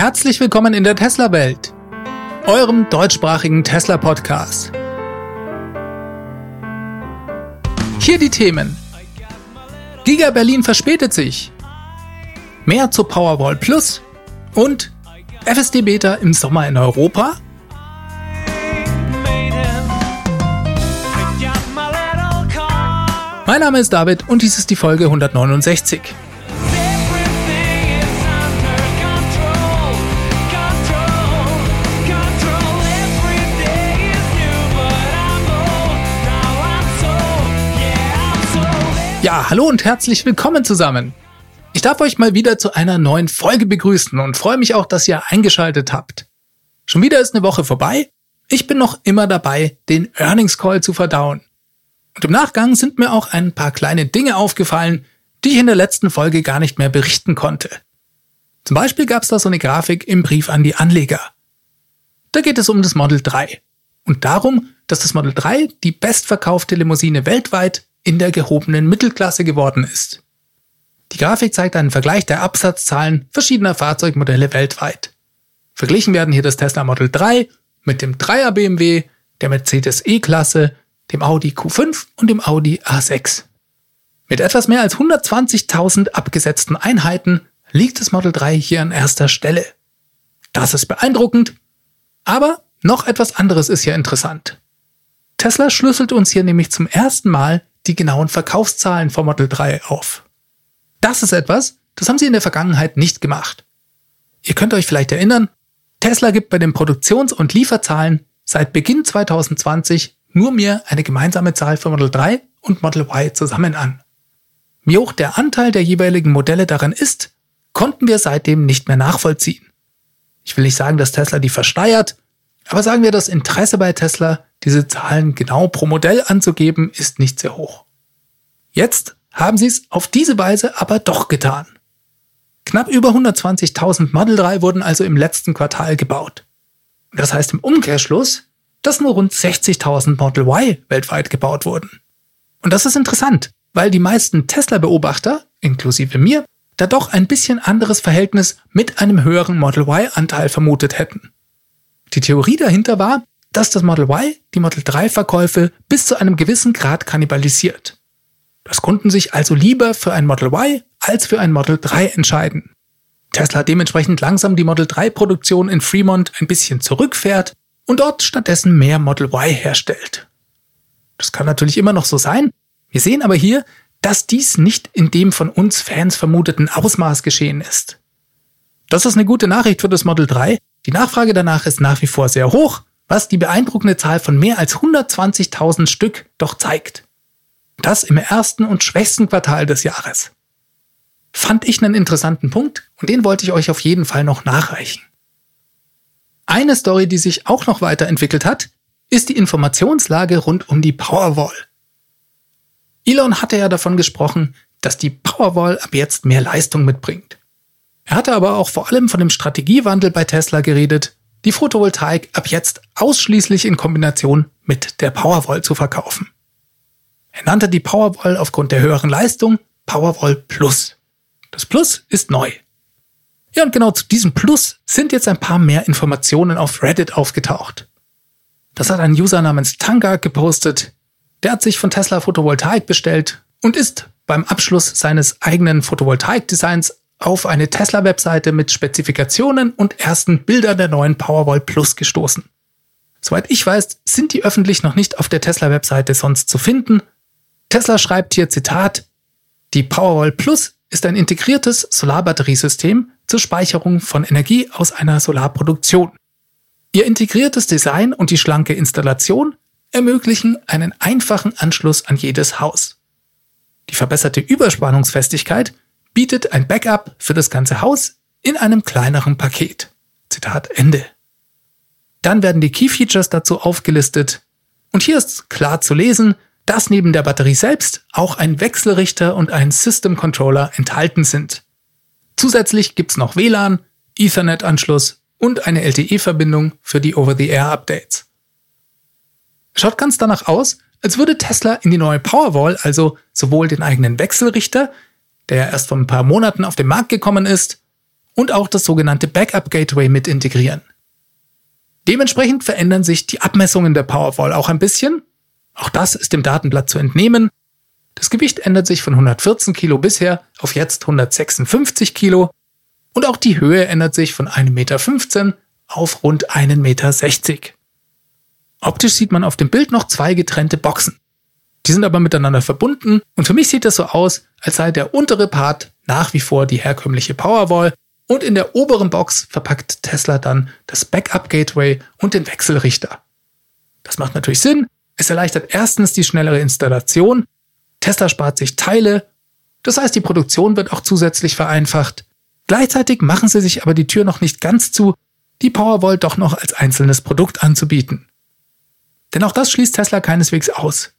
Herzlich willkommen in der Tesla-Welt, eurem deutschsprachigen Tesla-Podcast. Hier die Themen. Giga Berlin verspätet sich. Mehr zu Powerwall Plus und FSD Beta im Sommer in Europa. Mein Name ist David und dies ist die Folge 169. Ja, hallo und herzlich willkommen zusammen. Ich darf euch mal wieder zu einer neuen Folge begrüßen und freue mich auch, dass ihr eingeschaltet habt. Schon wieder ist eine Woche vorbei. Ich bin noch immer dabei, den Earnings Call zu verdauen. Und im Nachgang sind mir auch ein paar kleine Dinge aufgefallen, die ich in der letzten Folge gar nicht mehr berichten konnte. Zum Beispiel gab es da so eine Grafik im Brief an die Anleger. Da geht es um das Model 3 und darum, dass das Model 3 die bestverkaufte Limousine weltweit in der gehobenen Mittelklasse geworden ist. Die Grafik zeigt einen Vergleich der Absatzzahlen verschiedener Fahrzeugmodelle weltweit. Verglichen werden hier das Tesla Model 3 mit dem 3er BMW, der Mercedes E-Klasse, dem Audi Q5 und dem Audi A6. Mit etwas mehr als 120.000 abgesetzten Einheiten liegt das Model 3 hier an erster Stelle. Das ist beeindruckend, aber noch etwas anderes ist hier interessant. Tesla schlüsselt uns hier nämlich zum ersten Mal die genauen Verkaufszahlen vom Model 3 auf. Das ist etwas, das haben sie in der Vergangenheit nicht gemacht. Ihr könnt euch vielleicht erinnern, Tesla gibt bei den Produktions- und Lieferzahlen seit Beginn 2020 nur mehr eine gemeinsame Zahl für Model 3 und Model Y zusammen an. Wie hoch der Anteil der jeweiligen Modelle daran ist, konnten wir seitdem nicht mehr nachvollziehen. Ich will nicht sagen, dass Tesla die versteuert, aber sagen wir, das Interesse bei Tesla, diese Zahlen genau pro Modell anzugeben, ist nicht sehr hoch. Jetzt haben sie es auf diese Weise aber doch getan. Knapp über 120.000 Model 3 wurden also im letzten Quartal gebaut. Das heißt im Umkehrschluss, dass nur rund 60.000 Model Y weltweit gebaut wurden. Und das ist interessant, weil die meisten Tesla-Beobachter, inklusive mir, da doch ein bisschen anderes Verhältnis mit einem höheren Model Y-Anteil vermutet hätten. Die Theorie dahinter war, dass das Model Y die Model 3 Verkäufe bis zu einem gewissen Grad kannibalisiert. Das Kunden sich also lieber für ein Model Y als für ein Model 3 entscheiden. Tesla dementsprechend langsam die Model 3 Produktion in Fremont ein bisschen zurückfährt und dort stattdessen mehr Model Y herstellt. Das kann natürlich immer noch so sein. Wir sehen aber hier, dass dies nicht in dem von uns Fans vermuteten Ausmaß geschehen ist. Das ist eine gute Nachricht für das Model 3, die Nachfrage danach ist nach wie vor sehr hoch, was die beeindruckende Zahl von mehr als 120.000 Stück doch zeigt. Das im ersten und schwächsten Quartal des Jahres. Fand ich einen interessanten Punkt und den wollte ich euch auf jeden Fall noch nachreichen. Eine Story, die sich auch noch weiterentwickelt hat, ist die Informationslage rund um die Powerwall. Elon hatte ja davon gesprochen, dass die Powerwall ab jetzt mehr Leistung mitbringt. Er hatte aber auch vor allem von dem Strategiewandel bei Tesla geredet, die Photovoltaik ab jetzt ausschließlich in Kombination mit der Powerwall zu verkaufen. Er nannte die Powerwall aufgrund der höheren Leistung Powerwall Plus. Das Plus ist neu. Ja, und genau zu diesem Plus sind jetzt ein paar mehr Informationen auf Reddit aufgetaucht. Das hat ein User namens Tanga gepostet. Der hat sich von Tesla Photovoltaik bestellt und ist beim Abschluss seines eigenen Photovoltaik-Designs auf eine Tesla-Webseite mit Spezifikationen und ersten Bildern der neuen Powerwall Plus gestoßen. Soweit ich weiß, sind die öffentlich noch nicht auf der Tesla-Webseite sonst zu finden. Tesla schreibt hier Zitat, die Powerwall Plus ist ein integriertes Solarbatteriesystem zur Speicherung von Energie aus einer Solarproduktion. Ihr integriertes Design und die schlanke Installation ermöglichen einen einfachen Anschluss an jedes Haus. Die verbesserte Überspannungsfestigkeit bietet ein Backup für das ganze Haus in einem kleineren Paket. Zitat Ende. Dann werden die Key Features dazu aufgelistet. Und hier ist klar zu lesen, dass neben der Batterie selbst auch ein Wechselrichter und ein System Controller enthalten sind. Zusätzlich gibt's noch WLAN, Ethernet-Anschluss und eine LTE-Verbindung für die Over-the-Air-Updates. Schaut ganz danach aus, als würde Tesla in die neue Powerwall also sowohl den eigenen Wechselrichter der erst vor ein paar Monaten auf den Markt gekommen ist, und auch das sogenannte Backup Gateway mit integrieren. Dementsprechend verändern sich die Abmessungen der Powerwall auch ein bisschen. Auch das ist dem Datenblatt zu entnehmen. Das Gewicht ändert sich von 114 Kilo bisher auf jetzt 156 Kilo und auch die Höhe ändert sich von 1,15 Meter auf rund 1,60 Meter. Optisch sieht man auf dem Bild noch zwei getrennte Boxen. Die sind aber miteinander verbunden und für mich sieht das so aus, als sei der untere Part nach wie vor die herkömmliche Powerwall und in der oberen Box verpackt Tesla dann das Backup Gateway und den Wechselrichter. Das macht natürlich Sinn. Es erleichtert erstens die schnellere Installation. Tesla spart sich Teile. Das heißt, die Produktion wird auch zusätzlich vereinfacht. Gleichzeitig machen sie sich aber die Tür noch nicht ganz zu, die Powerwall doch noch als einzelnes Produkt anzubieten. Denn auch das schließt Tesla keineswegs aus.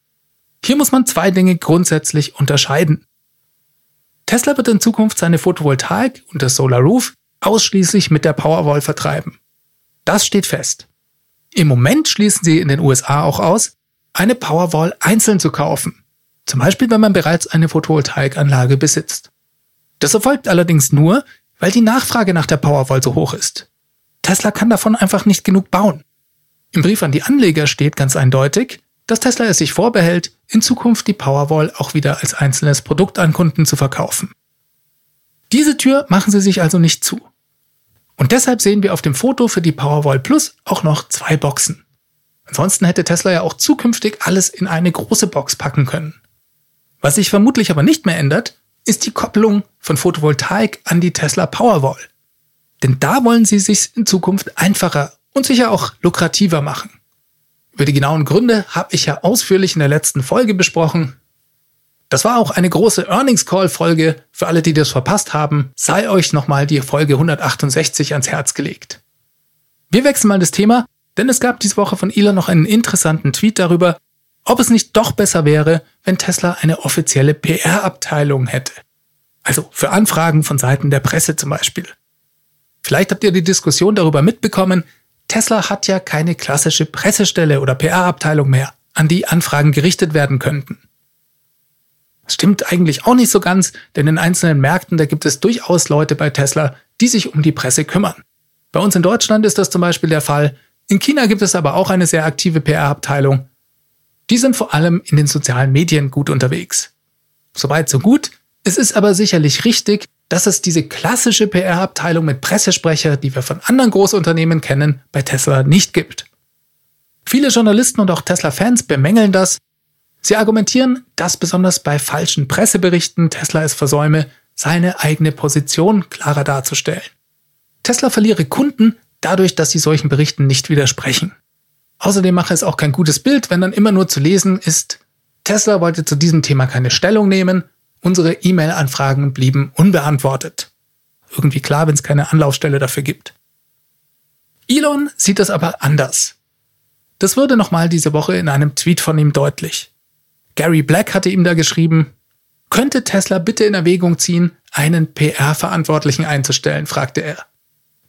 Hier muss man zwei Dinge grundsätzlich unterscheiden. Tesla wird in Zukunft seine Photovoltaik und das Solar Roof ausschließlich mit der Powerwall vertreiben. Das steht fest. Im Moment schließen sie in den USA auch aus, eine Powerwall einzeln zu kaufen. Zum Beispiel, wenn man bereits eine Photovoltaikanlage besitzt. Das erfolgt allerdings nur, weil die Nachfrage nach der Powerwall so hoch ist. Tesla kann davon einfach nicht genug bauen. Im Brief an die Anleger steht ganz eindeutig, dass Tesla es sich vorbehält, in Zukunft die Powerwall auch wieder als einzelnes Produkt an Kunden zu verkaufen. Diese Tür machen sie sich also nicht zu. Und deshalb sehen wir auf dem Foto für die Powerwall Plus auch noch zwei Boxen. Ansonsten hätte Tesla ja auch zukünftig alles in eine große Box packen können. Was sich vermutlich aber nicht mehr ändert, ist die Kopplung von Photovoltaik an die Tesla Powerwall. Denn da wollen sie sich in Zukunft einfacher und sicher auch lukrativer machen. Über die genauen Gründe habe ich ja ausführlich in der letzten Folge besprochen. Das war auch eine große Earnings Call Folge. Für alle, die das verpasst haben, sei euch nochmal die Folge 168 ans Herz gelegt. Wir wechseln mal das Thema, denn es gab diese Woche von Elon noch einen interessanten Tweet darüber, ob es nicht doch besser wäre, wenn Tesla eine offizielle PR-Abteilung hätte. Also für Anfragen von Seiten der Presse zum Beispiel. Vielleicht habt ihr die Diskussion darüber mitbekommen, Tesla hat ja keine klassische Pressestelle oder PR-Abteilung mehr, an die Anfragen gerichtet werden könnten. Das stimmt eigentlich auch nicht so ganz, denn in einzelnen Märkten, da gibt es durchaus Leute bei Tesla, die sich um die Presse kümmern. Bei uns in Deutschland ist das zum Beispiel der Fall. In China gibt es aber auch eine sehr aktive PR-Abteilung. Die sind vor allem in den sozialen Medien gut unterwegs. Soweit so gut. Es ist aber sicherlich richtig, dass es diese klassische PR-Abteilung mit Pressesprecher, die wir von anderen Großunternehmen kennen, bei Tesla nicht gibt. Viele Journalisten und auch Tesla-Fans bemängeln das. Sie argumentieren, dass besonders bei falschen Presseberichten Tesla es versäume, seine eigene Position klarer darzustellen. Tesla verliere Kunden dadurch, dass sie solchen Berichten nicht widersprechen. Außerdem mache es auch kein gutes Bild, wenn dann immer nur zu lesen ist, Tesla wollte zu diesem Thema keine Stellung nehmen Unsere E-Mail-Anfragen blieben unbeantwortet. Irgendwie klar, wenn es keine Anlaufstelle dafür gibt. Elon sieht das aber anders. Das wurde nochmal diese Woche in einem Tweet von ihm deutlich. Gary Black hatte ihm da geschrieben, könnte Tesla bitte in Erwägung ziehen, einen PR-Verantwortlichen einzustellen, fragte er.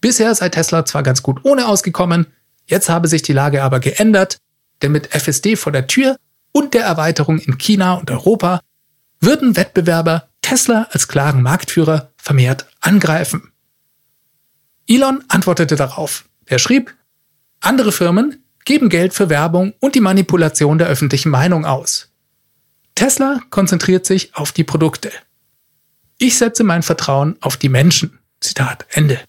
Bisher sei Tesla zwar ganz gut ohne ausgekommen, jetzt habe sich die Lage aber geändert, denn mit FSD vor der Tür und der Erweiterung in China und Europa würden Wettbewerber Tesla als klaren Marktführer vermehrt angreifen. Elon antwortete darauf. Er schrieb, andere Firmen geben Geld für Werbung und die Manipulation der öffentlichen Meinung aus. Tesla konzentriert sich auf die Produkte. Ich setze mein Vertrauen auf die Menschen. Zitat Ende.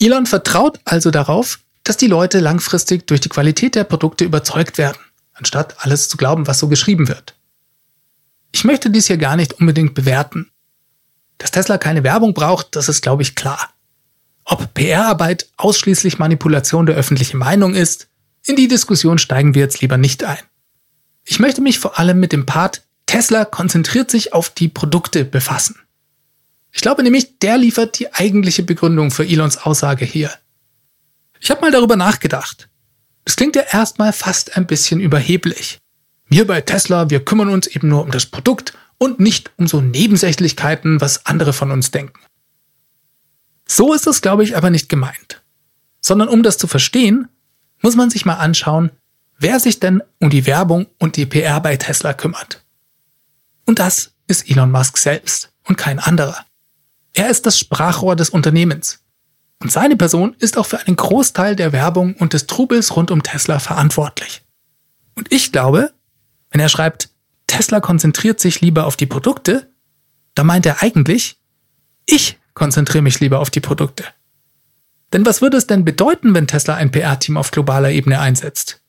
Elon vertraut also darauf, dass die Leute langfristig durch die Qualität der Produkte überzeugt werden, anstatt alles zu glauben, was so geschrieben wird. Ich möchte dies hier gar nicht unbedingt bewerten. Dass Tesla keine Werbung braucht, das ist, glaube ich, klar. Ob PR-Arbeit ausschließlich Manipulation der öffentlichen Meinung ist, in die Diskussion steigen wir jetzt lieber nicht ein. Ich möchte mich vor allem mit dem Part Tesla konzentriert sich auf die Produkte befassen. Ich glaube nämlich, der liefert die eigentliche Begründung für Elons Aussage hier. Ich habe mal darüber nachgedacht. Das klingt ja erstmal fast ein bisschen überheblich. Wir bei Tesla, wir kümmern uns eben nur um das Produkt und nicht um so Nebensächlichkeiten, was andere von uns denken. So ist es, glaube ich, aber nicht gemeint. Sondern um das zu verstehen, muss man sich mal anschauen, wer sich denn um die Werbung und die PR bei Tesla kümmert. Und das ist Elon Musk selbst und kein anderer. Er ist das Sprachrohr des Unternehmens. Und seine Person ist auch für einen Großteil der Werbung und des Trubels rund um Tesla verantwortlich. Und ich glaube, wenn er schreibt, Tesla konzentriert sich lieber auf die Produkte, da meint er eigentlich, ich konzentriere mich lieber auf die Produkte. Denn was würde es denn bedeuten, wenn Tesla ein PR-Team auf globaler Ebene einsetzt?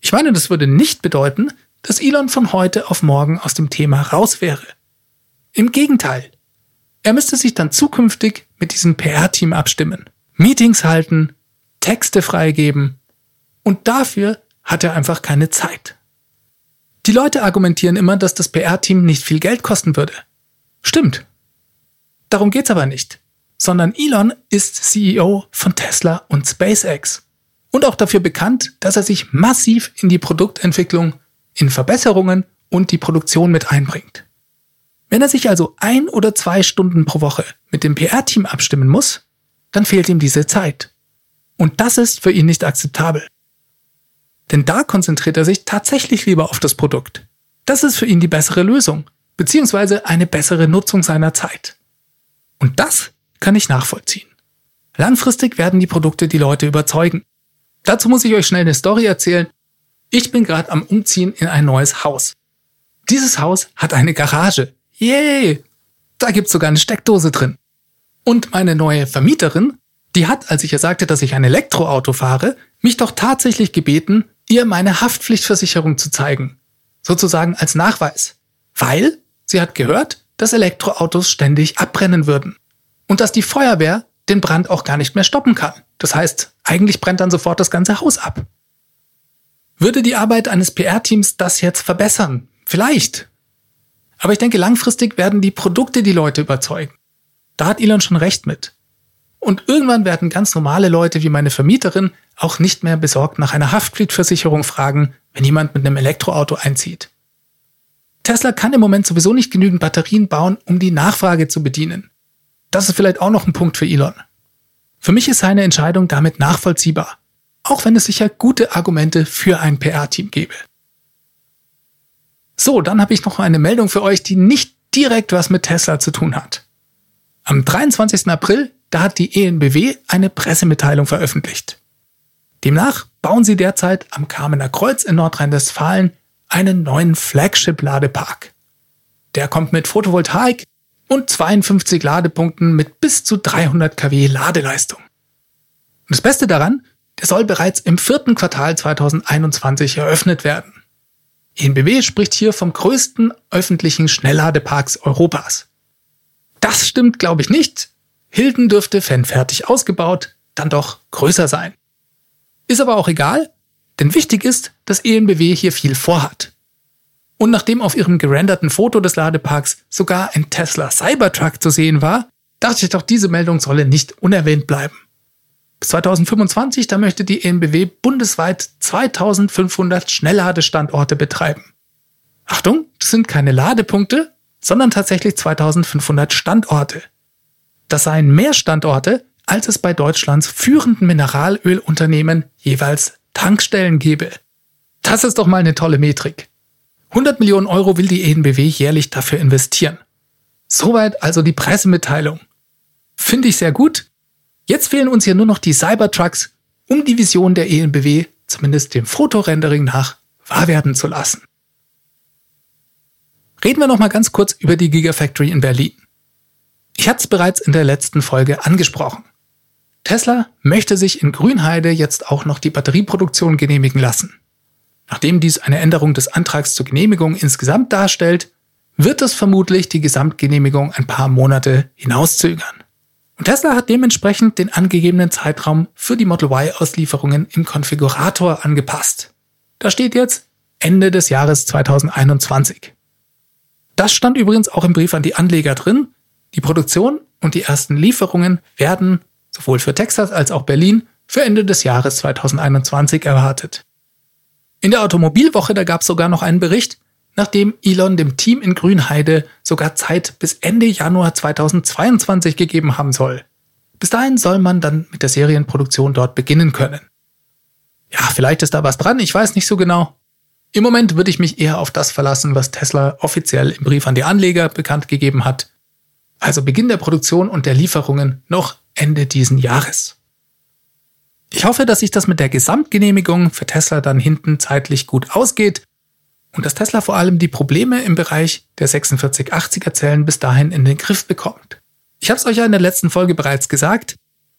Ich meine, das würde nicht bedeuten, dass Elon von heute auf morgen aus dem Thema raus wäre. Im Gegenteil. Er müsste sich dann zukünftig mit diesem PR-Team abstimmen, Meetings halten, Texte freigeben und dafür hat er einfach keine Zeit. Die Leute argumentieren immer, dass das PR-Team nicht viel Geld kosten würde. Stimmt. Darum geht's aber nicht, sondern Elon ist CEO von Tesla und SpaceX und auch dafür bekannt, dass er sich massiv in die Produktentwicklung, in Verbesserungen und die Produktion mit einbringt. Wenn er sich also ein oder zwei Stunden pro Woche mit dem PR-Team abstimmen muss, dann fehlt ihm diese Zeit. Und das ist für ihn nicht akzeptabel. Denn da konzentriert er sich tatsächlich lieber auf das Produkt. Das ist für ihn die bessere Lösung, beziehungsweise eine bessere Nutzung seiner Zeit. Und das kann ich nachvollziehen. Langfristig werden die Produkte die Leute überzeugen. Dazu muss ich euch schnell eine Story erzählen. Ich bin gerade am Umziehen in ein neues Haus. Dieses Haus hat eine Garage. Yay! Da gibt's sogar eine Steckdose drin. Und meine neue Vermieterin, die hat, als ich ihr sagte, dass ich ein Elektroauto fahre, mich doch tatsächlich gebeten, ihr meine Haftpflichtversicherung zu zeigen. Sozusagen als Nachweis. Weil sie hat gehört, dass Elektroautos ständig abbrennen würden. Und dass die Feuerwehr den Brand auch gar nicht mehr stoppen kann. Das heißt, eigentlich brennt dann sofort das ganze Haus ab. Würde die Arbeit eines PR-Teams das jetzt verbessern? Vielleicht. Aber ich denke, langfristig werden die Produkte die Leute überzeugen. Da hat Elon schon recht mit. Und irgendwann werden ganz normale Leute wie meine Vermieterin auch nicht mehr besorgt nach einer Haftpflichtversicherung fragen, wenn jemand mit einem Elektroauto einzieht. Tesla kann im Moment sowieso nicht genügend Batterien bauen, um die Nachfrage zu bedienen. Das ist vielleicht auch noch ein Punkt für Elon. Für mich ist seine Entscheidung damit nachvollziehbar, auch wenn es sicher gute Argumente für ein PR-Team gäbe. So, dann habe ich noch eine Meldung für euch, die nicht direkt was mit Tesla zu tun hat. Am 23. April, da hat die ENBW eine Pressemitteilung veröffentlicht. Demnach bauen sie derzeit am Kamener Kreuz in Nordrhein-Westfalen einen neuen Flagship-Ladepark. Der kommt mit Photovoltaik und 52 Ladepunkten mit bis zu 300 kW Ladeleistung. Und das Beste daran, der soll bereits im vierten Quartal 2021 eröffnet werden. ENBW spricht hier vom größten öffentlichen Schnellladeparks Europas. Das stimmt, glaube ich, nicht. Hilden dürfte, wenn fertig ausgebaut, dann doch größer sein. Ist aber auch egal, denn wichtig ist, dass ENBW hier viel vorhat. Und nachdem auf ihrem gerenderten Foto des Ladeparks sogar ein Tesla Cybertruck zu sehen war, dachte ich doch, diese Meldung solle nicht unerwähnt bleiben. Bis 2025, da möchte die ENBW bundesweit 2500 Schnellladestandorte betreiben. Achtung, das sind keine Ladepunkte, sondern tatsächlich 2500 Standorte. Das seien mehr Standorte, als es bei Deutschlands führenden Mineralölunternehmen jeweils Tankstellen gebe. Das ist doch mal eine tolle Metrik. 100 Millionen Euro will die ENBW jährlich dafür investieren. Soweit also die Pressemitteilung. Finde ich sehr gut. Jetzt fehlen uns hier nur noch die Cybertrucks, um die Vision der ENBW, zumindest dem Fotorendering nach, wahr werden zu lassen. Reden wir noch mal ganz kurz über die Gigafactory in Berlin. Ich hatte es bereits in der letzten Folge angesprochen. Tesla möchte sich in Grünheide jetzt auch noch die Batterieproduktion genehmigen lassen. Nachdem dies eine Änderung des Antrags zur Genehmigung insgesamt darstellt, wird es vermutlich die Gesamtgenehmigung ein paar Monate hinauszögern. Und Tesla hat dementsprechend den angegebenen Zeitraum für die Model Y-Auslieferungen im Konfigurator angepasst. Da steht jetzt Ende des Jahres 2021. Das stand übrigens auch im Brief an die Anleger drin. Die Produktion und die ersten Lieferungen werden sowohl für Texas als auch Berlin für Ende des Jahres 2021 erwartet. In der Automobilwoche, da gab es sogar noch einen Bericht, nachdem Elon dem Team in Grünheide sogar Zeit bis Ende Januar 2022 gegeben haben soll. Bis dahin soll man dann mit der Serienproduktion dort beginnen können. Ja, vielleicht ist da was dran, ich weiß nicht so genau. Im Moment würde ich mich eher auf das verlassen, was Tesla offiziell im Brief an die Anleger bekannt gegeben hat. Also Beginn der Produktion und der Lieferungen, noch Ende diesen Jahres. Ich hoffe, dass sich das mit der Gesamtgenehmigung für Tesla dann hinten zeitlich gut ausgeht und dass Tesla vor allem die Probleme im Bereich der 4680er Zellen bis dahin in den Griff bekommt. Ich habe es euch ja in der letzten Folge bereits gesagt.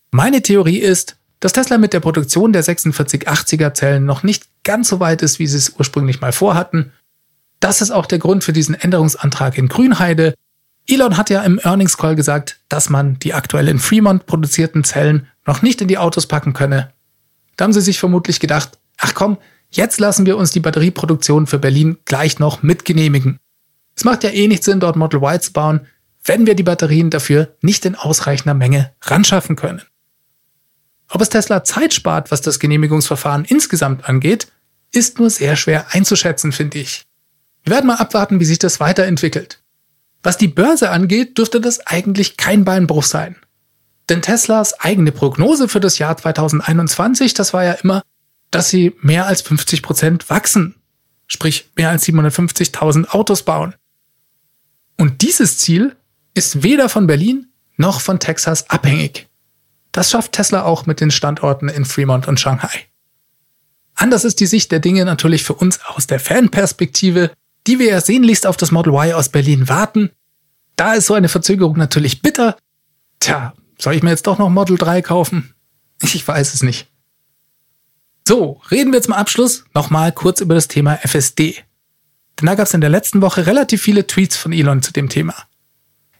Meine Theorie ist, dass Tesla mit der Produktion der 4680er Zellen noch nicht ganz so weit ist, wie sie es ursprünglich mal vorhatten. Das ist auch der Grund für diesen Änderungsantrag in Grünheide. Elon hat ja im Earnings Call gesagt, dass man die aktuell in Fremont produzierten Zellen noch nicht in die Autos packen könne. Da haben sie sich vermutlich gedacht, ach komm, jetzt lassen wir uns die Batterieproduktion für Berlin gleich noch mitgenehmigen. Es macht ja eh nicht Sinn, dort Model Y zu bauen, wenn wir die Batterien dafür nicht in ausreichender Menge ranschaffen können. Ob es Tesla Zeit spart, was das Genehmigungsverfahren insgesamt angeht, ist nur sehr schwer einzuschätzen, finde ich. Wir werden mal abwarten, wie sich das weiterentwickelt. Was die Börse angeht, dürfte das eigentlich kein Beinbruch sein. Denn Teslas eigene Prognose für das Jahr 2021, das war ja immer, dass sie mehr als 50 Prozent wachsen. Sprich, mehr als 750.000 Autos bauen. Und dieses Ziel ist weder von Berlin noch von Texas abhängig. Das schafft Tesla auch mit den Standorten in Fremont und Shanghai. Anders ist die Sicht der Dinge natürlich für uns aus der Fanperspektive, die wir ja sehnlichst auf das Model Y aus Berlin warten. Da ist so eine Verzögerung natürlich bitter. Tja, soll ich mir jetzt doch noch Model 3 kaufen? Ich weiß es nicht. So, reden wir zum Abschluss nochmal kurz über das Thema FSD. Denn da gab es in der letzten Woche relativ viele Tweets von Elon zu dem Thema.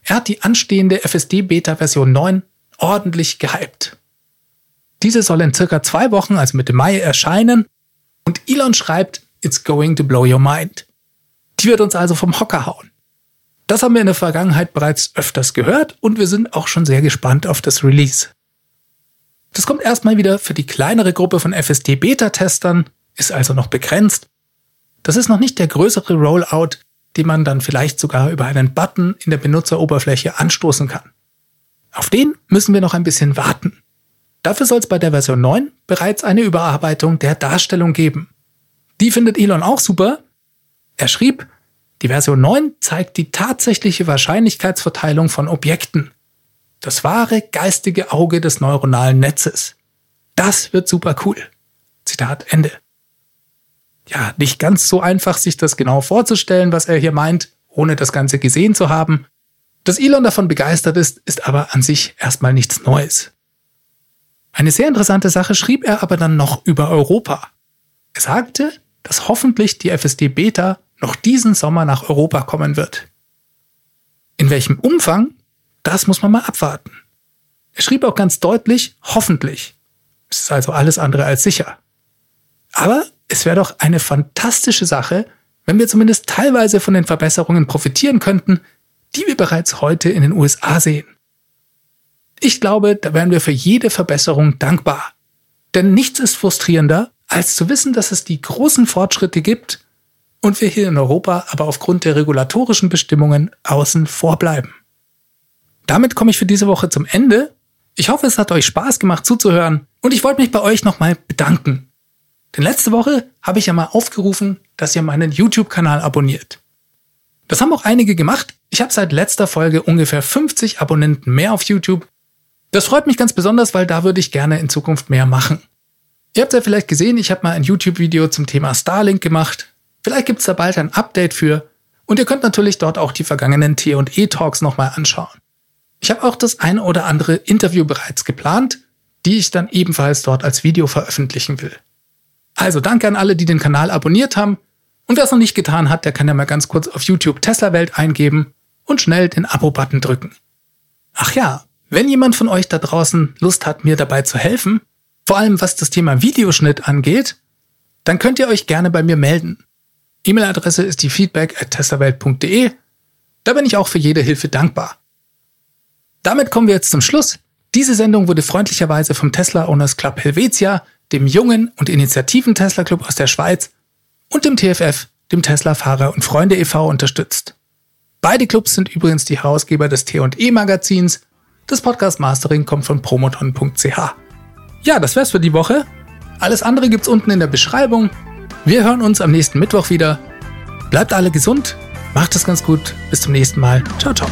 Er hat die anstehende FSD Beta Version 9 ordentlich gehypt. Diese soll in circa zwei Wochen, also Mitte Mai, erscheinen und Elon schreibt, it's going to blow your mind. Die wird uns also vom Hocker hauen. Das haben wir in der Vergangenheit bereits öfters gehört und wir sind auch schon sehr gespannt auf das Release. Das kommt erstmal wieder für die kleinere Gruppe von FSD-Beta-Testern, ist also noch begrenzt. Das ist noch nicht der größere Rollout, den man dann vielleicht sogar über einen Button in der Benutzeroberfläche anstoßen kann. Auf den müssen wir noch ein bisschen warten. Dafür soll es bei der Version 9 bereits eine Überarbeitung der Darstellung geben. Die findet Elon auch super. Er schrieb, die Version 9 zeigt die tatsächliche Wahrscheinlichkeitsverteilung von Objekten. Das wahre geistige Auge des neuronalen Netzes. Das wird super cool. Zitat Ende. Ja, nicht ganz so einfach, sich das genau vorzustellen, was er hier meint, ohne das Ganze gesehen zu haben. Dass Elon davon begeistert ist, ist aber an sich erstmal nichts Neues. Eine sehr interessante Sache schrieb er aber dann noch über Europa. Er sagte, dass hoffentlich die FSD Beta noch diesen Sommer nach Europa kommen wird. In welchem Umfang, das muss man mal abwarten. Er schrieb auch ganz deutlich, hoffentlich. Es ist also alles andere als sicher. Aber es wäre doch eine fantastische Sache, wenn wir zumindest teilweise von den Verbesserungen profitieren könnten, die wir bereits heute in den USA sehen. Ich glaube, da wären wir für jede Verbesserung dankbar. Denn nichts ist frustrierender, als zu wissen, dass es die großen Fortschritte gibt und wir hier in Europa aber aufgrund der regulatorischen Bestimmungen außen vor bleiben. Damit komme ich für diese Woche zum Ende. Ich hoffe, es hat euch Spaß gemacht zuzuhören und ich wollte mich bei euch nochmal bedanken. Denn letzte Woche habe ich ja mal aufgerufen, dass ihr meinen YouTube-Kanal abonniert. Das haben auch einige gemacht. Ich habe seit letzter Folge ungefähr 50 Abonnenten mehr auf YouTube. Das freut mich ganz besonders, weil da würde ich gerne in Zukunft mehr machen. Ihr habt ja vielleicht gesehen, ich habe mal ein YouTube-Video zum Thema Starlink gemacht. Vielleicht gibt es da bald ein Update für. Und ihr könnt natürlich dort auch die vergangenen T&E-Talks nochmal anschauen. Ich habe auch das eine oder andere Interview bereits geplant, die ich dann ebenfalls dort als Video veröffentlichen will. Also danke an alle, die den Kanal abonniert haben. Und wer es noch nicht getan hat, der kann ja mal ganz kurz auf YouTube Tesla Welt eingeben und schnell den Abo-Button drücken. Ach ja, wenn jemand von euch da draußen Lust hat, mir dabei zu helfen, vor allem was das Thema Videoschnitt angeht, dann könnt ihr euch gerne bei mir melden. E-Mail-Adresse ist die feedback at testawelt.de. Da bin ich auch für jede Hilfe dankbar. Damit kommen wir jetzt zum Schluss. Diese Sendung wurde freundlicherweise vom Tesla Owners Club Helvetia, dem jungen und initiativen Tesla Club aus der Schweiz und dem TFF, dem Tesla Fahrer und Freunde e.V. unterstützt. Beide Clubs sind übrigens die Herausgeber des T&E Magazins. Das Podcast Mastering kommt von promoton.ch. Ja, das wär's für die Woche. Alles andere gibt's unten in der Beschreibung. Wir hören uns am nächsten Mittwoch wieder. Bleibt alle gesund, macht es ganz gut. Bis zum nächsten Mal. Ciao, ciao.